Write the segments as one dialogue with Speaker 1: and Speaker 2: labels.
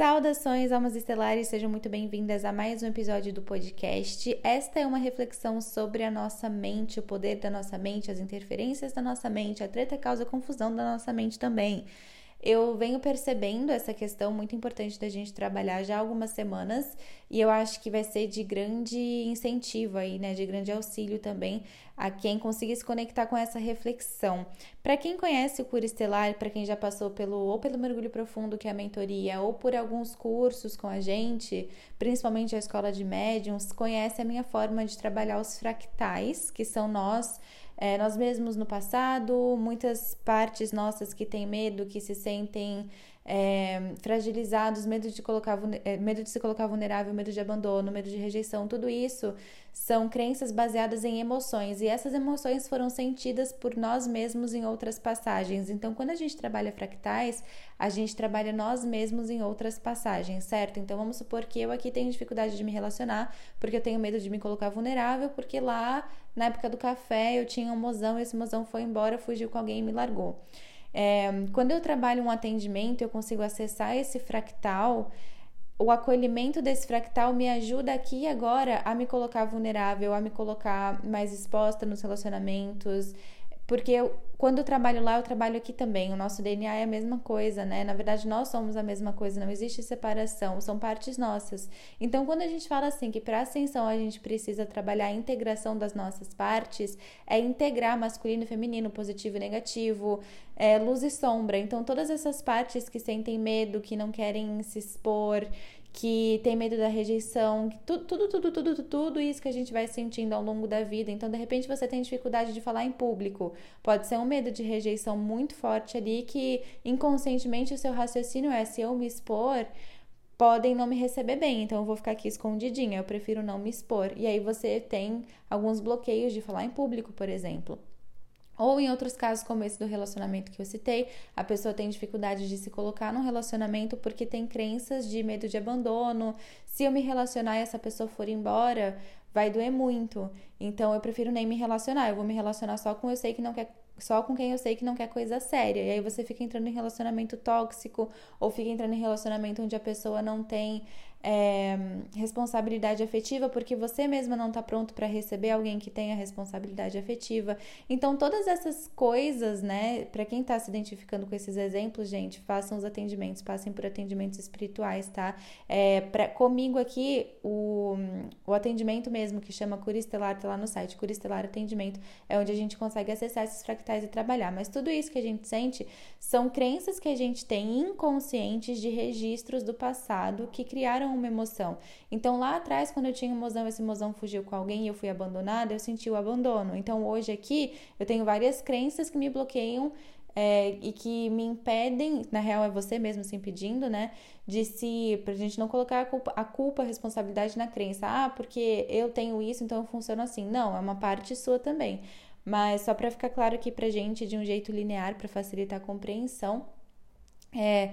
Speaker 1: Saudações, almas estelares, sejam muito bem-vindas a mais um episódio do podcast. Esta é uma reflexão sobre a nossa mente, o poder da nossa mente, as interferências da nossa mente, a treta causa confusão da nossa mente também. Eu venho percebendo essa questão muito importante da gente trabalhar já há algumas semanas e eu acho que vai ser de grande incentivo aí, né, de grande auxílio também a quem conseguir se conectar com essa reflexão. Para quem conhece o Cura Estelar, para quem já passou pelo ou pelo mergulho profundo que é a mentoria ou por alguns cursos com a gente, principalmente a escola de médiums, conhece a minha forma de trabalhar os fractais, que são nós é, nós mesmos no passado, muitas partes nossas que têm medo, que se sentem é, fragilizados, medo de, colocar, é, medo de se colocar vulnerável, medo de abandono, medo de rejeição, tudo isso são crenças baseadas em emoções e essas emoções foram sentidas por nós mesmos em outras passagens. Então, quando a gente trabalha fractais, a gente trabalha nós mesmos em outras passagens, certo? Então, vamos supor que eu aqui tenho dificuldade de me relacionar porque eu tenho medo de me colocar vulnerável, porque lá na época do café eu tinha um mozão esse mozão foi embora, fugiu com alguém e me largou. É, quando eu trabalho um atendimento, eu consigo acessar esse fractal. O acolhimento desse fractal me ajuda aqui e agora a me colocar vulnerável, a me colocar mais exposta nos relacionamentos, porque eu, quando eu trabalho lá, eu trabalho aqui também. O nosso DNA é a mesma coisa, né? Na verdade, nós somos a mesma coisa, não existe separação, são partes nossas. Então, quando a gente fala assim que para ascensão a gente precisa trabalhar a integração das nossas partes, é integrar masculino e feminino, positivo e negativo, é, luz e sombra. Então, todas essas partes que sentem medo, que não querem se expor, que tem medo da rejeição, tudo, tudo, tudo, tudo, tudo isso que a gente vai sentindo ao longo da vida. Então, de repente, você tem dificuldade de falar em público. Pode ser um medo de rejeição muito forte ali que inconscientemente o seu raciocínio é: se eu me expor, podem não me receber bem, então eu vou ficar aqui escondidinha, eu prefiro não me expor. E aí você tem alguns bloqueios de falar em público, por exemplo. Ou em outros casos, como esse do relacionamento que eu citei, a pessoa tem dificuldade de se colocar num relacionamento porque tem crenças de medo de abandono. Se eu me relacionar e essa pessoa for embora, vai doer muito. Então eu prefiro nem me relacionar. Eu vou me relacionar só com eu sei que não quer só com quem eu sei que não quer coisa séria. E aí você fica entrando em relacionamento tóxico ou fica entrando em relacionamento onde a pessoa não tem é, responsabilidade afetiva porque você mesma não está pronto para receber alguém que tenha responsabilidade afetiva. Então, todas essas coisas, né, para quem está se identificando com esses exemplos, gente, façam os atendimentos, passem por atendimentos espirituais, tá? É, pra, comigo aqui, o, o atendimento mesmo, que chama Cura Estelar, tá lá no site, Cura Estelar Atendimento, é onde a gente consegue acessar esses fractais e trabalhar. Mas tudo isso que a gente sente são crenças que a gente tem inconscientes de registros do passado que criaram uma emoção. Então lá atrás, quando eu tinha um mozão, esse mozão fugiu com alguém e eu fui abandonada, eu senti o abandono. Então hoje aqui eu tenho várias crenças que me bloqueiam é, e que me impedem, na real é você mesmo se impedindo, né? De se, pra gente não colocar a culpa, a culpa, a responsabilidade na crença. Ah, porque eu tenho isso, então eu funciono assim. Não, é uma parte sua também. Mas só para ficar claro aqui pra gente de um jeito linear, para facilitar a compreensão, é,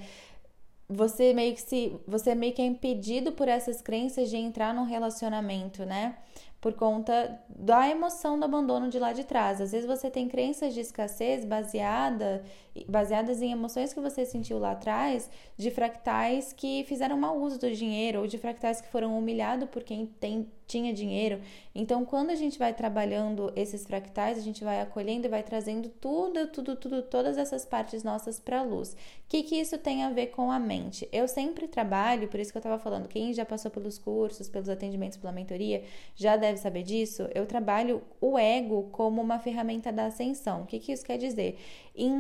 Speaker 1: você meio que se você meio que é impedido por essas crenças de entrar num relacionamento, né? Por conta da emoção do abandono de lá de trás. Às vezes você tem crenças de escassez baseada, baseadas em emoções que você sentiu lá atrás, de fractais que fizeram mau uso do dinheiro, ou de fractais que foram humilhados por quem tem tinha dinheiro. Então, quando a gente vai trabalhando esses fractais, a gente vai acolhendo e vai trazendo tudo, tudo, tudo, todas essas partes nossas para luz. O que, que isso tem a ver com a mente? Eu sempre trabalho, por isso que eu estava falando, quem já passou pelos cursos, pelos atendimentos, pela mentoria, já deve saber disso. Eu trabalho o ego como uma ferramenta da ascensão. O que, que isso quer dizer? Em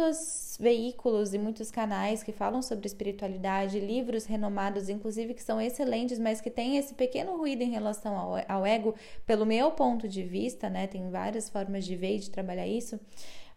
Speaker 1: muitos veículos e muitos canais que falam sobre espiritualidade, livros renomados, inclusive que são excelentes, mas que têm esse pequeno ruído em relação ao, ao ego, pelo meu ponto de vista, né? Tem várias formas de ver e de trabalhar isso.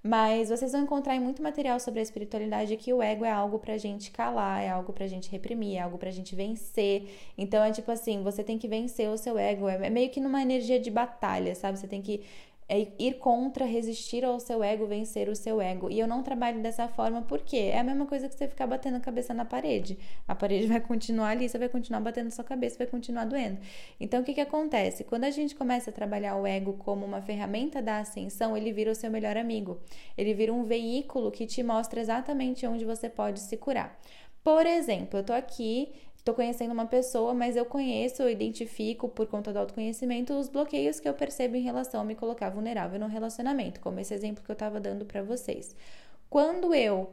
Speaker 1: Mas vocês vão encontrar muito material sobre a espiritualidade que o ego é algo pra gente calar, é algo pra gente reprimir, é algo pra gente vencer. Então é tipo assim, você tem que vencer o seu ego, é meio que numa energia de batalha, sabe? Você tem que é ir contra, resistir ao seu ego, vencer o seu ego. E eu não trabalho dessa forma porque é a mesma coisa que você ficar batendo a cabeça na parede. A parede vai continuar ali, você vai continuar batendo sua cabeça, vai continuar doendo. Então o que, que acontece? Quando a gente começa a trabalhar o ego como uma ferramenta da ascensão, ele vira o seu melhor amigo. Ele vira um veículo que te mostra exatamente onde você pode se curar. Por exemplo, eu tô aqui, tô conhecendo uma pessoa, mas eu conheço, eu identifico por conta do autoconhecimento os bloqueios que eu percebo em relação a me colocar vulnerável no relacionamento, como esse exemplo que eu tava dando para vocês. Quando eu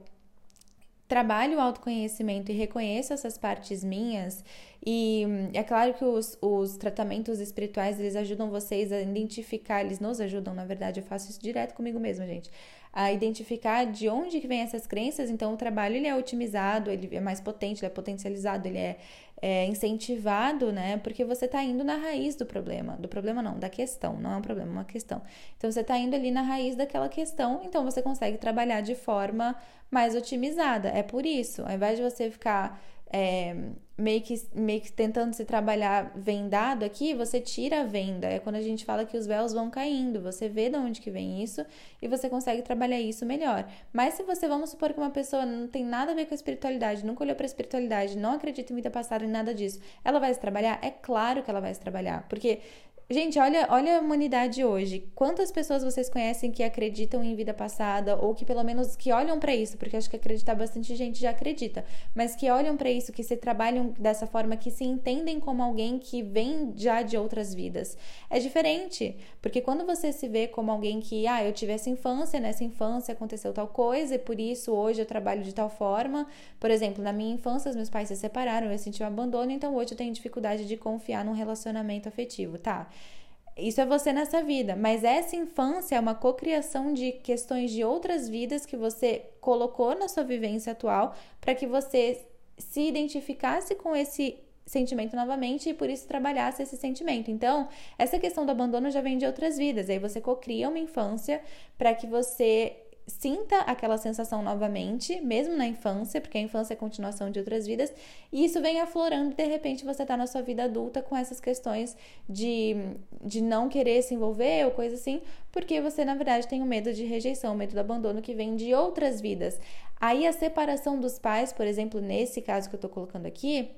Speaker 1: trabalho o autoconhecimento e reconheço essas partes minhas, e é claro que os, os tratamentos espirituais eles ajudam vocês a identificar, eles nos ajudam, na verdade, eu faço isso direto comigo mesma, gente a identificar de onde que vem essas crenças. Então, o trabalho ele é otimizado, ele é mais potente, ele é potencializado, ele é, é incentivado, né? Porque você está indo na raiz do problema. Do problema não, da questão. Não é um problema, é uma questão. Então, você está indo ali na raiz daquela questão, então você consegue trabalhar de forma mais otimizada. É por isso, ao invés de você ficar é, meio, que, meio que tentando se trabalhar vendado aqui, você tira a venda. É quando a gente fala que os véus vão caindo, você vê de onde que vem isso e você consegue trabalhar isso melhor. Mas se você, vamos supor que uma pessoa não tem nada a ver com a espiritualidade, nunca olhou para a espiritualidade, não acredita em vida passada, em nada disso, ela vai se trabalhar? É claro que ela vai se trabalhar, porque Gente, olha, olha a humanidade hoje. Quantas pessoas vocês conhecem que acreditam em vida passada ou que pelo menos que olham para isso, porque acho que acreditar bastante gente já acredita, mas que olham para isso, que se trabalham dessa forma, que se entendem como alguém que vem já de outras vidas. É diferente, porque quando você se vê como alguém que, ah, eu tive essa infância, nessa infância aconteceu tal coisa e por isso hoje eu trabalho de tal forma. Por exemplo, na minha infância, os meus pais se separaram, eu senti um abandono, então hoje eu tenho dificuldade de confiar num relacionamento afetivo, tá? Isso é você nessa vida, mas essa infância é uma cocriação de questões de outras vidas que você colocou na sua vivência atual para que você se identificasse com esse sentimento novamente e por isso trabalhasse esse sentimento. Então, essa questão do abandono já vem de outras vidas. Aí você cocria uma infância para que você sinta aquela sensação novamente, mesmo na infância, porque a infância é continuação de outras vidas, e isso vem aflorando de repente você tá na sua vida adulta com essas questões de, de não querer se envolver ou coisa assim, porque você na verdade tem o um medo de rejeição, o medo do abandono que vem de outras vidas. Aí a separação dos pais, por exemplo, nesse caso que eu tô colocando aqui,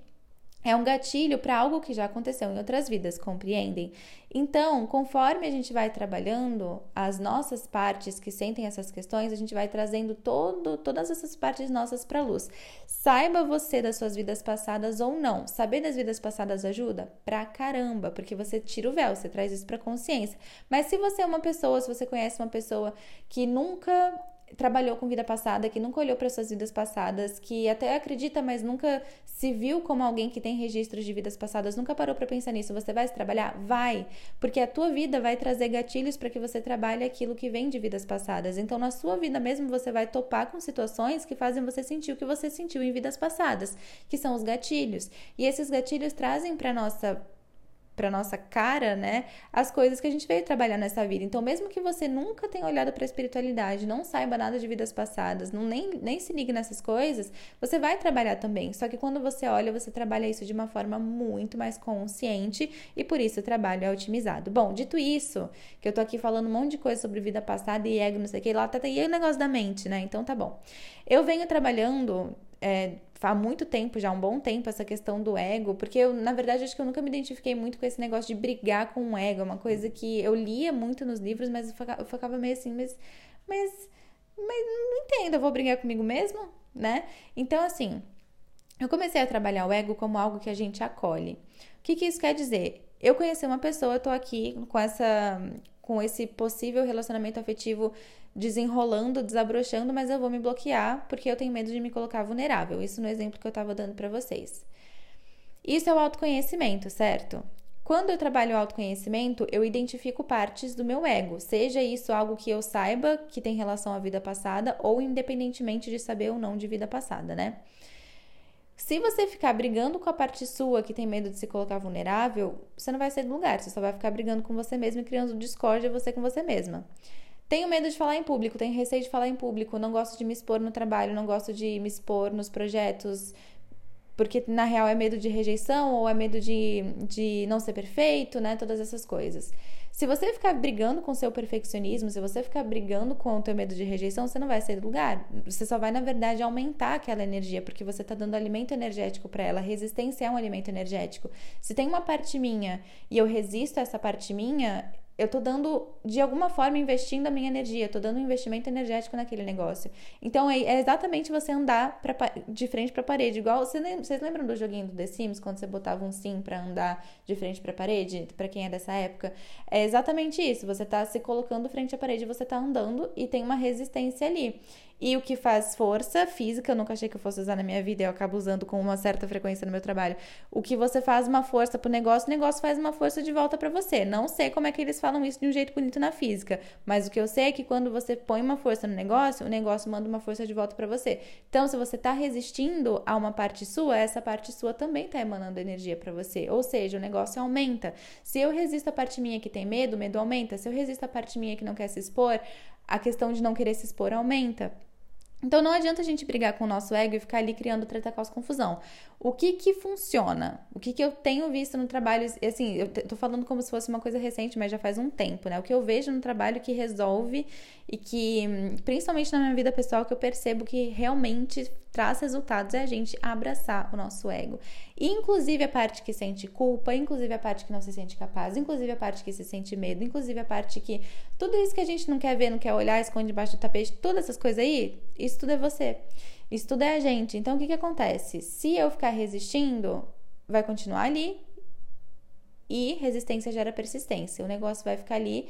Speaker 1: é um gatilho para algo que já aconteceu em outras vidas, compreendem? Então, conforme a gente vai trabalhando as nossas partes que sentem essas questões, a gente vai trazendo todo, todas essas partes nossas para luz. Saiba você das suas vidas passadas ou não. Saber das vidas passadas ajuda? Pra caramba, porque você tira o véu, você traz isso para consciência. Mas se você é uma pessoa, se você conhece uma pessoa que nunca trabalhou com vida passada, que nunca olhou para suas vidas passadas, que até acredita, mas nunca se viu como alguém que tem registros de vidas passadas, nunca parou para pensar nisso, você vai se trabalhar? Vai, porque a tua vida vai trazer gatilhos para que você trabalhe aquilo que vem de vidas passadas. Então, na sua vida mesmo, você vai topar com situações que fazem você sentir o que você sentiu em vidas passadas, que são os gatilhos. E esses gatilhos trazem para nossa para nossa cara, né, as coisas que a gente veio trabalhar nessa vida. Então, mesmo que você nunca tenha olhado para a espiritualidade, não saiba nada de vidas passadas, não nem, nem se ligue nessas coisas, você vai trabalhar também. Só que quando você olha, você trabalha isso de uma forma muito mais consciente e por isso o trabalho é otimizado. Bom, dito isso, que eu tô aqui falando um monte de coisa sobre vida passada e ego, não sei o que, lá tá, e o negócio da mente, né? Então tá bom. Eu venho trabalhando é, há muito tempo, já há um bom tempo, essa questão do ego, porque eu, na verdade, acho que eu nunca me identifiquei muito com esse negócio de brigar com o ego. É uma coisa que eu lia muito nos livros, mas eu ficava, meio assim, mas, mas, mas não entendo, eu vou brigar comigo mesmo, né? Então, assim, eu comecei a trabalhar o ego como algo que a gente acolhe. O que, que isso quer dizer? Eu conheci uma pessoa, eu tô aqui com essa com esse possível relacionamento afetivo desenrolando, desabrochando, mas eu vou me bloquear porque eu tenho medo de me colocar vulnerável. Isso no exemplo que eu estava dando para vocês. Isso é o autoconhecimento, certo? Quando eu trabalho o autoconhecimento, eu identifico partes do meu ego, seja isso algo que eu saiba que tem relação à vida passada ou independentemente de saber ou não de vida passada, né? Se você ficar brigando com a parte sua que tem medo de se colocar vulnerável, você não vai sair do lugar, você só vai ficar brigando com você mesmo e criando discórdia você com você mesma. Tenho medo de falar em público, tenho receio de falar em público, não gosto de me expor no trabalho, não gosto de me expor nos projetos, porque na real é medo de rejeição ou é medo de, de não ser perfeito, né? Todas essas coisas. Se você ficar brigando com o seu perfeccionismo, se você ficar brigando com o teu medo de rejeição, você não vai sair do lugar. Você só vai, na verdade, aumentar aquela energia, porque você está dando alimento energético para ela. Resistência é um alimento energético. Se tem uma parte minha e eu resisto a essa parte minha, eu tô dando, de alguma forma, investindo a minha energia, tô dando um investimento energético naquele negócio. Então é, é exatamente você andar pra, de frente para parede, igual vocês lembram do joguinho do The Sims quando você botava um sim para andar de frente para parede, para quem é dessa época? É exatamente isso, você tá se colocando frente à parede, você tá andando e tem uma resistência ali. E o que faz força física, eu nunca achei que eu fosse usar na minha vida, eu acabo usando com uma certa frequência no meu trabalho. O que você faz uma força pro negócio, o negócio faz uma força de volta para você. Não sei como é que eles falam isso de um jeito bonito na física, mas o que eu sei é que quando você põe uma força no negócio, o negócio manda uma força de volta para você. Então, se você tá resistindo a uma parte sua, essa parte sua também tá emanando energia para você. Ou seja, o negócio aumenta. Se eu resisto a parte minha que tem medo, o medo aumenta. Se eu resisto a parte minha que não quer se expor, a questão de não querer se expor aumenta. Então não adianta a gente brigar com o nosso ego e ficar ali criando treta, caos, confusão. O que que funciona? O que que eu tenho visto no trabalho, assim, eu tô falando como se fosse uma coisa recente, mas já faz um tempo, né? O que eu vejo no trabalho que resolve e que, principalmente na minha vida pessoal, que eu percebo que realmente traz resultados é a gente abraçar o nosso ego. Inclusive a parte que sente culpa, inclusive a parte que não se sente capaz, inclusive a parte que se sente medo, inclusive a parte que tudo isso que a gente não quer ver, não quer olhar, esconde debaixo do tapete, todas essas coisas aí, isso tudo é você. Isso tudo é a gente. Então o que que acontece? Se eu ficar resistindo, vai continuar ali. E resistência gera persistência. O negócio vai ficar ali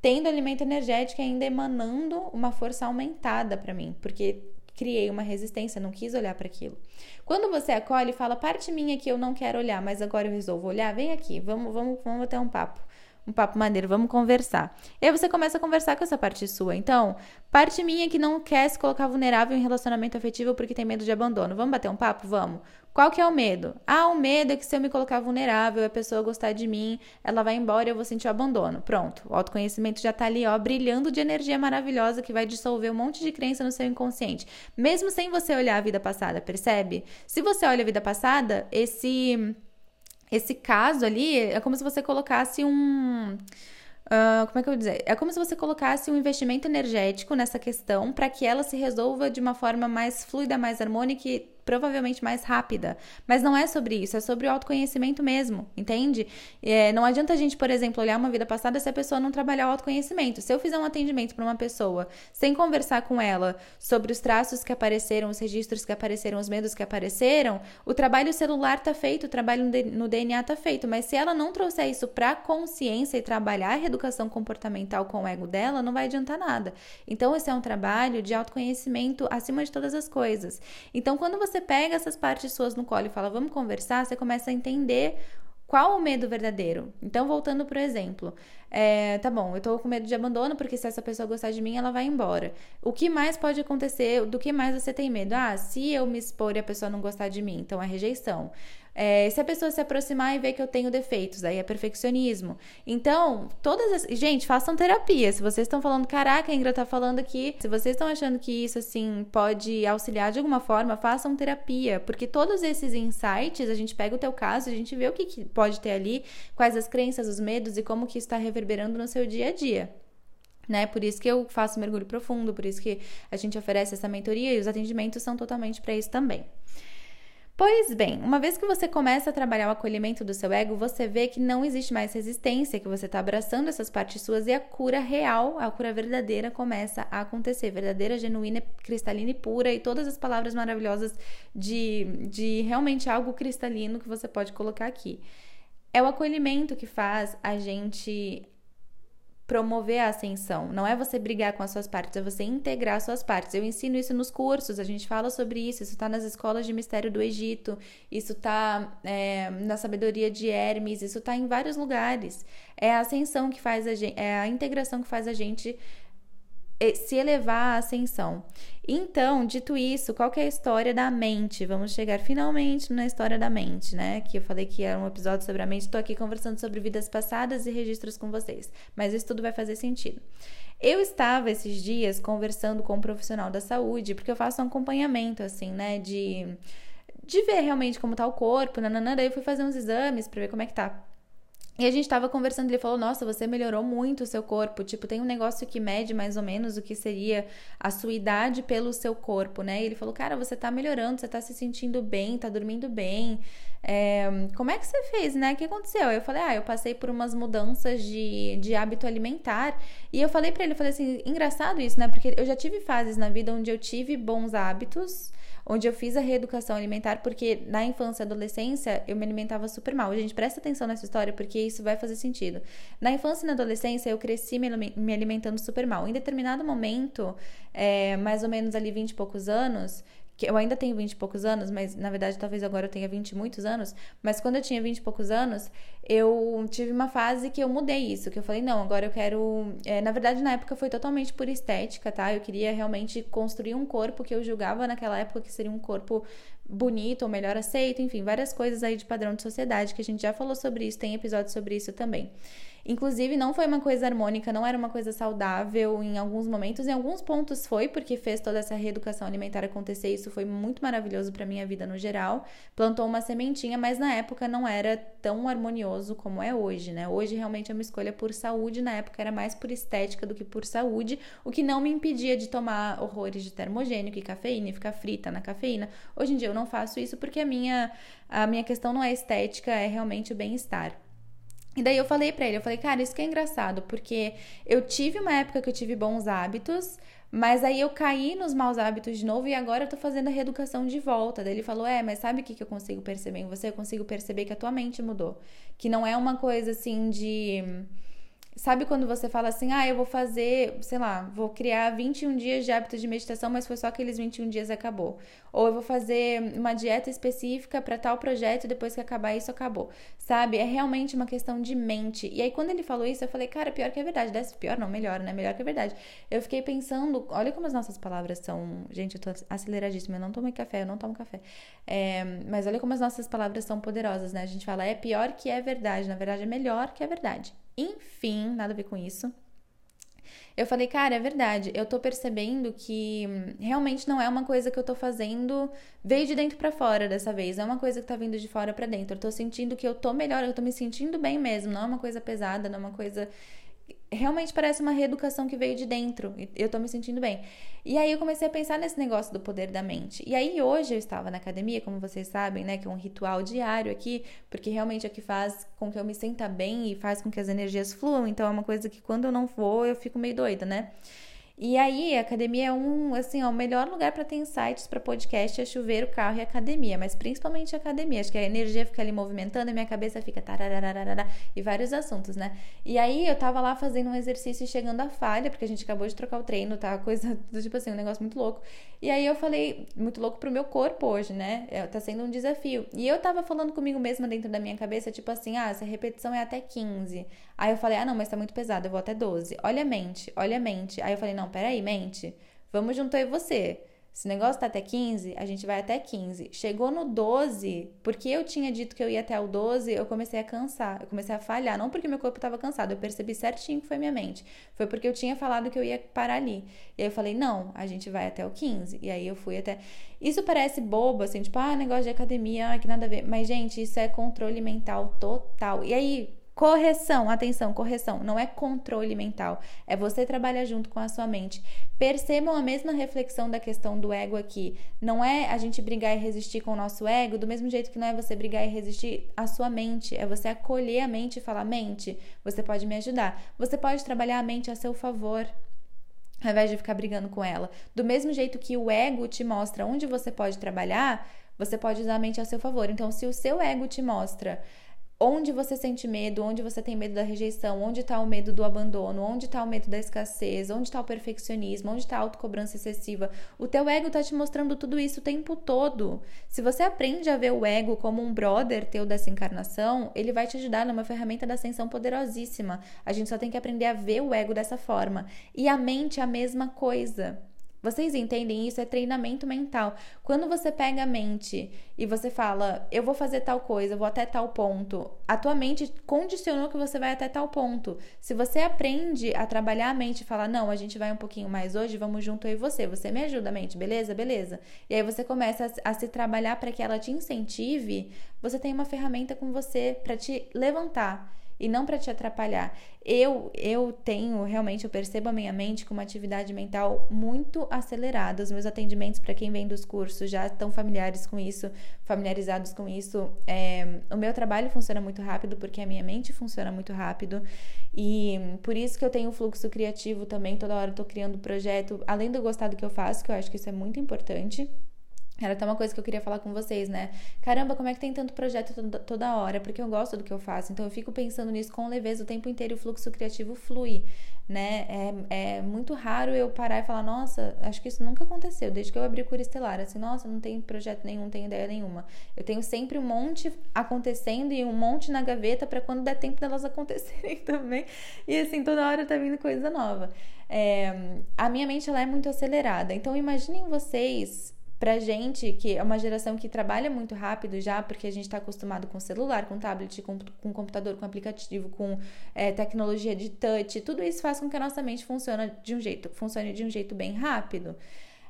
Speaker 1: tendo alimento energético ainda emanando uma força aumentada para mim, porque criei uma resistência, não quis olhar para aquilo. Quando você acolhe e fala, parte minha que eu não quero olhar, mas agora eu resolvo olhar, vem aqui, vamos, vamos, vamos ter um papo. Um papo maneiro, vamos conversar. E aí você começa a conversar com essa parte sua. Então, parte minha que não quer se colocar vulnerável em relacionamento afetivo porque tem medo de abandono. Vamos bater um papo? Vamos. Qual que é o medo? Ah, o medo é que se eu me colocar vulnerável, a pessoa gostar de mim, ela vai embora e eu vou sentir o abandono. Pronto, o autoconhecimento já tá ali, ó, brilhando de energia maravilhosa que vai dissolver um monte de crença no seu inconsciente, mesmo sem você olhar a vida passada, percebe? Se você olha a vida passada, esse esse caso ali é como se você colocasse um Uh, como é que eu vou dizer? É como se você colocasse um investimento energético nessa questão para que ela se resolva de uma forma mais fluida, mais harmônica e provavelmente mais rápida. Mas não é sobre isso, é sobre o autoconhecimento mesmo, entende? É, não adianta a gente, por exemplo, olhar uma vida passada se a pessoa não trabalhar o autoconhecimento. Se eu fizer um atendimento para uma pessoa sem conversar com ela sobre os traços que apareceram, os registros que apareceram, os medos que apareceram, o trabalho celular tá feito, o trabalho no DNA tá feito. Mas se ela não trouxer isso para consciência e trabalhar a reeducação comportamental com o ego dela, não vai adiantar nada. Então, esse é um trabalho de autoconhecimento acima de todas as coisas. Então, quando você você pega essas partes suas no colo e fala, vamos conversar, você começa a entender qual o medo verdadeiro? Então, voltando pro exemplo, é, tá bom, eu tô com medo de abandono porque se essa pessoa gostar de mim, ela vai embora. O que mais pode acontecer? Do que mais você tem medo? Ah, se eu me expor e a pessoa não gostar de mim, então é rejeição. É, se a pessoa se aproximar e ver que eu tenho defeitos, aí é perfeccionismo. Então, todas as. Gente, façam terapia. Se vocês estão falando, caraca, a Ingra tá falando aqui. Se vocês estão achando que isso, assim, pode auxiliar de alguma forma, façam terapia. Porque todos esses insights, a gente pega o teu caso, a gente vê o que, que pode ter ali, quais as crenças, os medos e como que isso está reverberando no seu dia a dia. Né? Por isso que eu faço mergulho profundo, por isso que a gente oferece essa mentoria e os atendimentos são totalmente para isso também. Pois bem, uma vez que você começa a trabalhar o acolhimento do seu ego, você vê que não existe mais resistência, que você está abraçando essas partes suas e a cura real, a cura verdadeira começa a acontecer. Verdadeira, genuína, cristalina e pura, e todas as palavras maravilhosas de, de realmente algo cristalino que você pode colocar aqui. É o acolhimento que faz a gente promover a ascensão. Não é você brigar com as suas partes, é você integrar as suas partes. Eu ensino isso nos cursos, a gente fala sobre isso. Isso está nas escolas de mistério do Egito, isso está é, na sabedoria de Hermes, isso está em vários lugares. É a ascensão que faz a gente, é a integração que faz a gente se elevar à ascensão. Então, dito isso, qual é a história da mente? Vamos chegar finalmente na história da mente, né? Que eu falei que era um episódio sobre a mente. Estou aqui conversando sobre vidas passadas e registros com vocês, mas isso tudo vai fazer sentido. Eu estava esses dias conversando com um profissional da saúde, porque eu faço um acompanhamento, assim, né? De, de ver realmente como tá o corpo, nananã. Daí eu fui fazer uns exames para ver como é que tá E a gente tava conversando, ele falou: Nossa, você melhorou muito o seu corpo. Tipo, tem um negócio que mede mais ou menos o que seria a sua idade pelo seu corpo, né? E ele falou: Cara, você tá melhorando, você tá se sentindo bem, tá dormindo bem. É, como é que você fez, né? O que aconteceu? Eu falei: Ah, eu passei por umas mudanças de, de hábito alimentar. E eu falei para ele: Eu falei assim, engraçado isso, né? Porque eu já tive fases na vida onde eu tive bons hábitos onde eu fiz a reeducação alimentar, porque na infância e adolescência eu me alimentava super mal. Gente, presta atenção nessa história, porque isso vai fazer sentido. Na infância e na adolescência eu cresci me alimentando super mal. Em determinado momento, é, mais ou menos ali 20 e poucos anos, que eu ainda tenho 20 e poucos anos, mas na verdade talvez agora eu tenha 20 e muitos anos, mas quando eu tinha 20 e poucos anos, eu tive uma fase que eu mudei isso, que eu falei, não, agora eu quero. É, na verdade, na época foi totalmente por estética, tá? Eu queria realmente construir um corpo que eu julgava naquela época que seria um corpo bonito ou melhor aceito, enfim, várias coisas aí de padrão de sociedade que a gente já falou sobre isso, tem episódio sobre isso também. Inclusive, não foi uma coisa harmônica, não era uma coisa saudável em alguns momentos. Em alguns pontos foi, porque fez toda essa reeducação alimentar acontecer. Isso foi muito maravilhoso para minha vida no geral. Plantou uma sementinha, mas na época não era tão harmonioso como é hoje, né? Hoje realmente é uma escolha por saúde, na época era mais por estética do que por saúde, o que não me impedia de tomar horrores de termogênico e cafeína e ficar frita na cafeína. Hoje em dia eu não faço isso porque a minha, a minha questão não é estética, é realmente o bem-estar. E daí eu falei para ele, eu falei, cara, isso que é engraçado, porque eu tive uma época que eu tive bons hábitos, mas aí eu caí nos maus hábitos de novo e agora eu tô fazendo a reeducação de volta. Daí ele falou: É, mas sabe o que, que eu consigo perceber em você? Eu consigo perceber que a tua mente mudou. Que não é uma coisa assim de Sabe quando você fala assim, ah, eu vou fazer, sei lá, vou criar 21 dias de hábito de meditação, mas foi só aqueles 21 dias e acabou. Ou eu vou fazer uma dieta específica para tal projeto depois que acabar isso acabou. Sabe? É realmente uma questão de mente. E aí quando ele falou isso, eu falei, cara, pior que é verdade. Pior não, melhor, né? Melhor que é verdade. Eu fiquei pensando, olha como as nossas palavras são. Gente, eu tô aceleradíssima, eu não tomei café, eu não tomo café. É, mas olha como as nossas palavras são poderosas, né? A gente fala, é pior que é verdade. Na verdade, é melhor que é verdade. Enfim, nada a ver com isso. Eu falei, cara, é verdade. Eu tô percebendo que hum, realmente não é uma coisa que eu tô fazendo veio de dentro para fora dessa vez. É uma coisa que tá vindo de fora para dentro. Eu tô sentindo que eu tô melhor, eu tô me sentindo bem mesmo. Não é uma coisa pesada, não é uma coisa realmente parece uma reeducação que veio de dentro. Eu tô me sentindo bem. E aí eu comecei a pensar nesse negócio do poder da mente. E aí hoje eu estava na academia, como vocês sabem, né, que é um ritual diário aqui, porque realmente é o que faz com que eu me sinta bem e faz com que as energias fluam. Então é uma coisa que quando eu não vou, eu fico meio doida, né? E aí, a academia é um, assim, ó, o melhor lugar para ter insights para podcast é chuveiro, carro e academia, mas principalmente academia. Acho que a energia fica ali movimentando e minha cabeça fica tararararara, e vários assuntos, né? E aí eu tava lá fazendo um exercício e chegando à falha, porque a gente acabou de trocar o treino, tá? Coisa do tipo assim, um negócio muito louco. E aí eu falei, muito louco pro meu corpo hoje, né? É, tá sendo um desafio. E eu tava falando comigo mesma dentro da minha cabeça, tipo assim, ah, essa repetição é até 15. Aí eu falei, ah, não, mas tá muito pesado, eu vou até 12. Olha a mente, olha a mente. Aí eu falei, não, peraí, mente, vamos juntar eu e você. Se o negócio tá até 15, a gente vai até 15. Chegou no 12, porque eu tinha dito que eu ia até o 12, eu comecei a cansar, eu comecei a falhar. Não porque meu corpo estava cansado, eu percebi certinho que foi minha mente. Foi porque eu tinha falado que eu ia parar ali. E aí eu falei, não, a gente vai até o 15. E aí eu fui até. Isso parece bobo, assim, tipo, ah, negócio de academia, ah, que nada a ver. Mas, gente, isso é controle mental total. E aí, Correção, atenção, correção, não é controle mental, é você trabalhar junto com a sua mente. Percebam a mesma reflexão da questão do ego aqui. Não é a gente brigar e resistir com o nosso ego, do mesmo jeito que não é você brigar e resistir a sua mente, é você acolher a mente e falar: mente, você pode me ajudar. Você pode trabalhar a mente a seu favor ao invés de ficar brigando com ela. Do mesmo jeito que o ego te mostra onde você pode trabalhar, você pode usar a mente a seu favor. Então, se o seu ego te mostra onde você sente medo, onde você tem medo da rejeição, onde está o medo do abandono, onde está o medo da escassez, onde está o perfeccionismo, onde está a autocobrança excessiva. O teu ego está te mostrando tudo isso o tempo todo. Se você aprende a ver o ego como um brother teu dessa encarnação, ele vai te ajudar numa ferramenta da ascensão poderosíssima. A gente só tem que aprender a ver o ego dessa forma. E a mente é a mesma coisa. Vocês entendem isso? É treinamento mental. Quando você pega a mente e você fala, eu vou fazer tal coisa, eu vou até tal ponto, a tua mente condicionou que você vai até tal ponto. Se você aprende a trabalhar a mente e falar, não, a gente vai um pouquinho mais hoje, vamos junto eu e você, você me ajuda, mente, beleza? Beleza. E aí você começa a, a se trabalhar para que ela te incentive, você tem uma ferramenta com você para te levantar. E não para te atrapalhar. Eu eu tenho realmente eu percebo a minha mente com uma atividade mental muito acelerada. Os meus atendimentos para quem vem dos cursos já estão familiares com isso, familiarizados com isso. É, o meu trabalho funciona muito rápido porque a minha mente funciona muito rápido e por isso que eu tenho fluxo criativo também. Toda hora eu tô criando projeto, além do gostar do que eu faço, que eu acho que isso é muito importante. Era até uma coisa que eu queria falar com vocês, né? Caramba, como é que tem tanto projeto toda, hora? Porque eu gosto do que eu faço. Então eu fico pensando nisso com leveza o tempo inteiro e o fluxo criativo flui, né? É, é muito raro eu parar e falar, nossa, acho que isso nunca aconteceu desde que eu abri o Cura Estelar. Assim, nossa, não tem projeto nenhum, tenho ideia nenhuma. Eu tenho sempre um monte acontecendo e um monte na gaveta para quando der tempo delas acontecerem também. E assim, toda hora tá vindo coisa nova. É, a minha mente ela é muito acelerada. Então imaginem vocês Pra gente, que é uma geração que trabalha muito rápido já, porque a gente está acostumado com celular, com tablet, com, com computador, com aplicativo, com é, tecnologia de touch, tudo isso faz com que a nossa mente funcione de um jeito, funcione de um jeito bem rápido.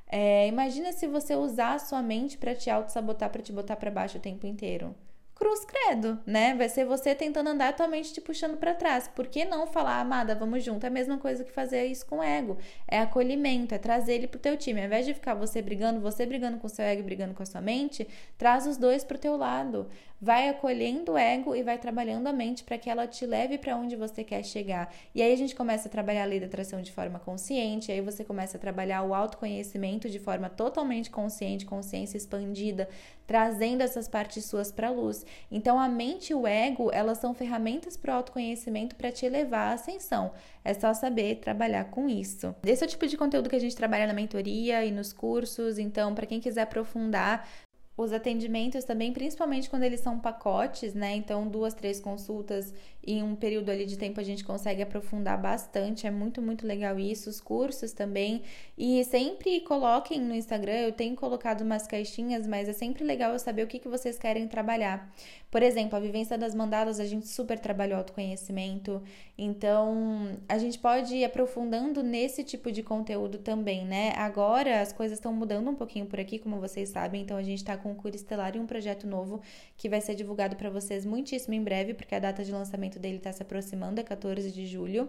Speaker 1: É, imagina se você usar a sua mente para te auto-sabotar, para te botar para baixo o tempo inteiro cruz credo, né? Vai ser você tentando andar atualmente te puxando para trás. Por que não falar, amada, vamos junto? É a mesma coisa que fazer isso com o ego. É acolhimento, é trazer ele pro teu time. Ao invés de ficar você brigando, você brigando com o seu ego, brigando com a sua mente, traz os dois pro teu lado vai acolhendo o ego e vai trabalhando a mente para que ela te leve para onde você quer chegar. E aí a gente começa a trabalhar a lei da atração de forma consciente, aí você começa a trabalhar o autoconhecimento de forma totalmente consciente, consciência expandida, trazendo essas partes suas para a luz. Então a mente e o ego, elas são ferramentas para o autoconhecimento para te levar à ascensão. É só saber trabalhar com isso. Esse é o tipo de conteúdo que a gente trabalha na mentoria e nos cursos, então para quem quiser aprofundar, os atendimentos também, principalmente quando eles são pacotes, né? Então, duas, três consultas em um período ali de tempo a gente consegue aprofundar bastante. É muito, muito legal isso. Os cursos também. E sempre coloquem no Instagram, eu tenho colocado umas caixinhas, mas é sempre legal eu saber o que, que vocês querem trabalhar. Por exemplo, a vivência das mandalas, a gente super trabalhou autoconhecimento. Então, a gente pode ir aprofundando nesse tipo de conteúdo também, né? Agora as coisas estão mudando um pouquinho por aqui, como vocês sabem. Então, a gente tá com o Cura Estelar e um projeto novo que vai ser divulgado para vocês muitíssimo em breve, porque a data de lançamento dele está se aproximando, é 14 de julho.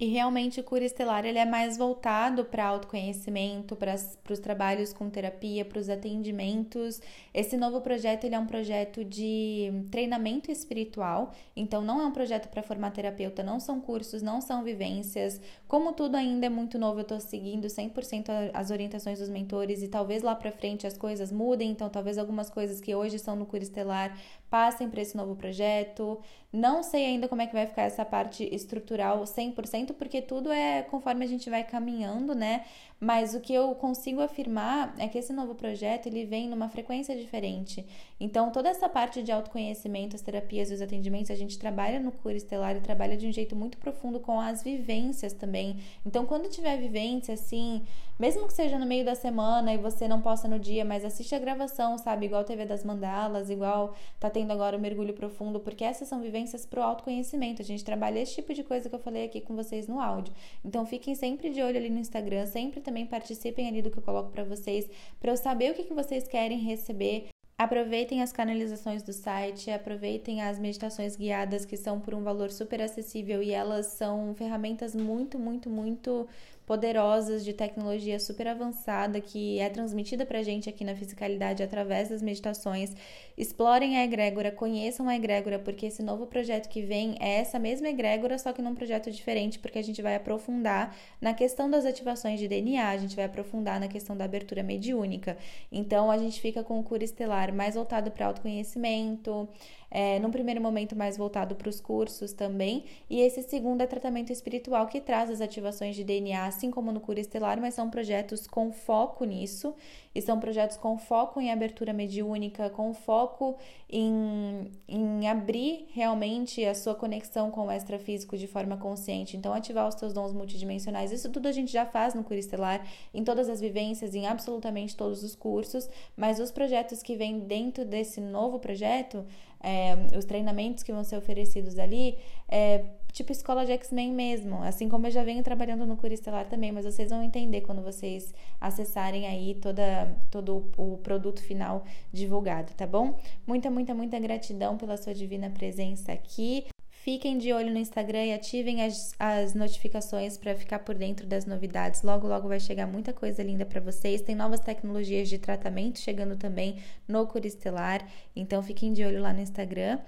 Speaker 1: E realmente o Cura Estelar ele é mais voltado para autoconhecimento, para os trabalhos com terapia, para os atendimentos. Esse novo projeto ele é um projeto de treinamento espiritual, então não é um projeto para formar terapeuta, não são cursos, não são vivências. Como tudo ainda é muito novo, eu estou seguindo 100% as orientações dos mentores e talvez lá para frente as coisas mudem, então talvez algumas coisas que hoje são no Cura Estelar passem para esse novo projeto. Não sei ainda como é que vai ficar essa parte estrutural 100%, porque tudo é conforme a gente vai caminhando, né? Mas o que eu consigo afirmar é que esse novo projeto ele vem numa frequência diferente. Então, toda essa parte de autoconhecimento, as terapias e os atendimentos, a gente trabalha no Cura Estelar e trabalha de um jeito muito profundo com as vivências também. Então, quando tiver vivência, assim, mesmo que seja no meio da semana e você não possa no dia, mas assiste a gravação, sabe? Igual TV das Mandalas, igual tá tendo agora o mergulho profundo, porque essas são vivências pro autoconhecimento. A gente trabalha esse tipo de coisa que eu falei aqui com vocês no áudio. Então, fiquem sempre de olho ali no Instagram, sempre também participem ali do que eu coloco para vocês, para eu saber o que, que vocês querem receber. Aproveitem as canalizações do site, aproveitem as meditações guiadas que são por um valor super acessível e elas são ferramentas muito, muito, muito poderosas de tecnologia super avançada que é transmitida pra gente aqui na fisicalidade através das meditações. Explorem a egrégora, conheçam a egrégora, porque esse novo projeto que vem é essa mesma egrégora, só que num projeto diferente, porque a gente vai aprofundar na questão das ativações de DNA, a gente vai aprofundar na questão da abertura mediúnica. Então a gente fica com o cura estelar mais voltado para autoconhecimento, é, num primeiro momento mais voltado para os cursos também, e esse segundo é tratamento espiritual que traz as ativações de DNA, assim como no Cura Estelar, mas são projetos com foco nisso, e são projetos com foco em abertura mediúnica, com foco em, em abrir realmente a sua conexão com o extrafísico de forma consciente, então ativar os seus dons multidimensionais, isso tudo a gente já faz no Cura Estelar, em todas as vivências, em absolutamente todos os cursos, mas os projetos que vêm dentro desse novo projeto, é, os treinamentos que vão ser oferecidos ali, é tipo escola de X-Men mesmo, assim como eu já venho trabalhando no Cura Estelar também, mas vocês vão entender quando vocês acessarem aí toda, todo o produto final divulgado, tá bom? Muita, muita, muita gratidão pela sua divina presença aqui. Fiquem de olho no Instagram e ativem as, as notificações para ficar por dentro das novidades. Logo, logo vai chegar muita coisa linda para vocês. Tem novas tecnologias de tratamento chegando também no Curistelar. Então, fiquem de olho lá no Instagram.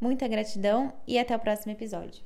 Speaker 1: Muita gratidão e até o próximo episódio.